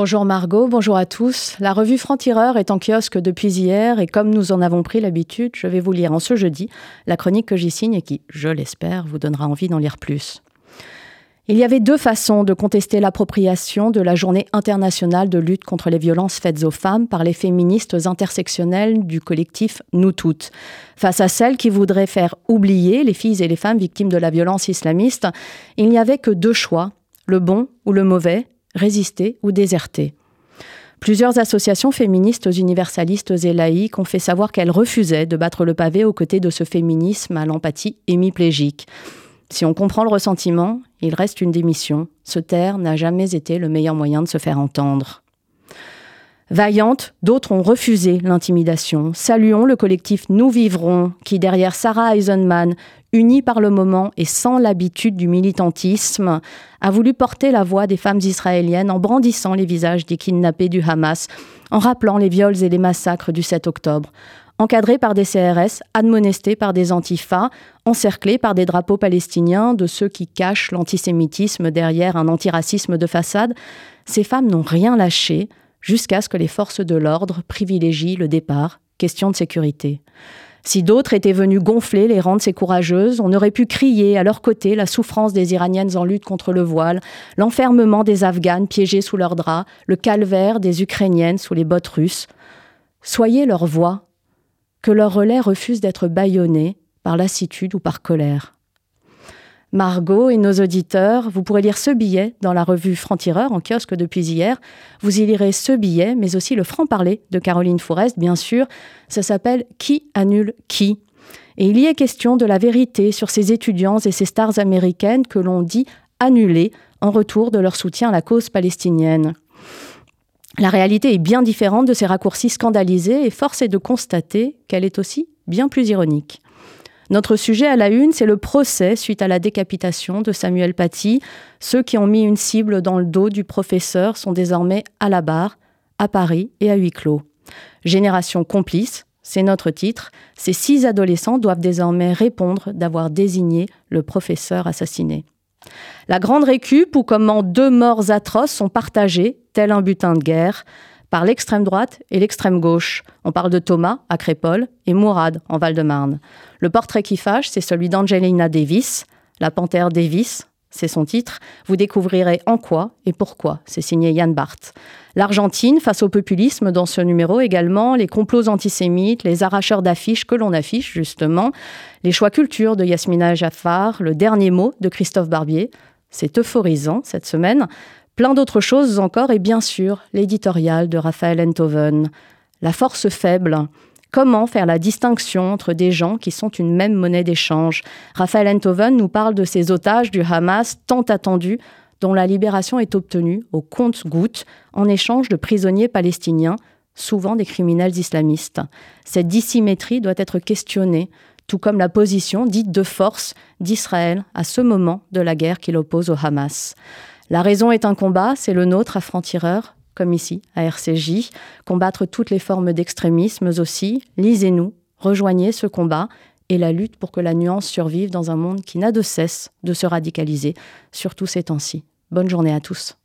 Bonjour Margot, bonjour à tous. La revue Franc-Tireur est en kiosque depuis hier et comme nous en avons pris l'habitude, je vais vous lire en ce jeudi la chronique que j'y signe et qui, je l'espère, vous donnera envie d'en lire plus. Il y avait deux façons de contester l'appropriation de la journée internationale de lutte contre les violences faites aux femmes par les féministes intersectionnelles du collectif Nous Toutes. Face à celles qui voudraient faire oublier les filles et les femmes victimes de la violence islamiste, il n'y avait que deux choix, le bon ou le mauvais, résister ou déserter. Plusieurs associations féministes universalistes et laïques ont fait savoir qu'elles refusaient de battre le pavé aux côtés de ce féminisme à l'empathie hémiplégique. Si on comprend le ressentiment, il reste une démission. Se taire n'a jamais été le meilleur moyen de se faire entendre. Vaillantes, d'autres ont refusé l'intimidation. Saluons le collectif Nous Vivrons, qui, derrière Sarah Eisenman, unie par le moment et sans l'habitude du militantisme, a voulu porter la voix des femmes israéliennes en brandissant les visages des kidnappés du Hamas, en rappelant les viols et les massacres du 7 octobre, encadrés par des CRS, admonestés par des antifas, encerclés par des drapeaux palestiniens de ceux qui cachent l'antisémitisme derrière un antiracisme de façade, ces femmes n'ont rien lâché jusqu'à ce que les forces de l'ordre privilégient le départ, question de sécurité. Si d'autres étaient venus gonfler les rangs de ces courageuses, on aurait pu crier à leur côté la souffrance des Iraniennes en lutte contre le voile, l'enfermement des Afghanes piégées sous leurs draps, le calvaire des Ukrainiennes sous les bottes russes. Soyez leur voix que leur relais refuse d'être bâillonné par lassitude ou par colère. Margot et nos auditeurs, vous pourrez lire ce billet dans la revue Franc-Tireur en kiosque depuis hier. Vous y lirez ce billet, mais aussi le franc-parler de Caroline Forest, bien sûr. Ça s'appelle Qui annule qui? Et il y est question de la vérité sur ces étudiants et ces stars américaines que l'on dit annuler en retour de leur soutien à la cause palestinienne. La réalité est bien différente de ces raccourcis scandalisés et force est de constater qu'elle est aussi bien plus ironique. Notre sujet à la une, c'est le procès suite à la décapitation de Samuel Paty. Ceux qui ont mis une cible dans le dos du professeur sont désormais à la barre, à Paris et à huis clos. Génération complice, c'est notre titre. Ces six adolescents doivent désormais répondre d'avoir désigné le professeur assassiné. La grande récup ou comment deux morts atroces sont partagées, tel un butin de guerre, par l'extrême droite et l'extrême gauche. On parle de Thomas à Crépole et Mourad en Val-de-Marne. Le portrait qui fâche, c'est celui d'Angelina Davis, la panthère Davis, c'est son titre. Vous découvrirez en quoi et pourquoi. C'est signé Yann Barth. L'Argentine face au populisme dans ce numéro également, les complots antisémites, les arracheurs d'affiches que l'on affiche justement, les choix culture de Yasmina Jaffar, le dernier mot de Christophe Barbier. C'est euphorisant cette semaine. Plein d'autres choses encore et bien sûr l'éditorial de Raphaël Enthoven. La force faible. Comment faire la distinction entre des gens qui sont une même monnaie d'échange? Raphaël Enthoven nous parle de ces otages du Hamas tant attendus dont la libération est obtenue au compte-gouttes en échange de prisonniers palestiniens, souvent des criminels islamistes. Cette dissymétrie doit être questionnée, tout comme la position dite de force d'Israël à ce moment de la guerre qu'il oppose au Hamas. La raison est un combat, c'est le nôtre à franc-tireur, comme ici, à RCJ. Combattre toutes les formes d'extrémisme aussi. Lisez-nous, rejoignez ce combat et la lutte pour que la nuance survive dans un monde qui n'a de cesse de se radicaliser, surtout ces temps-ci. Bonne journée à tous.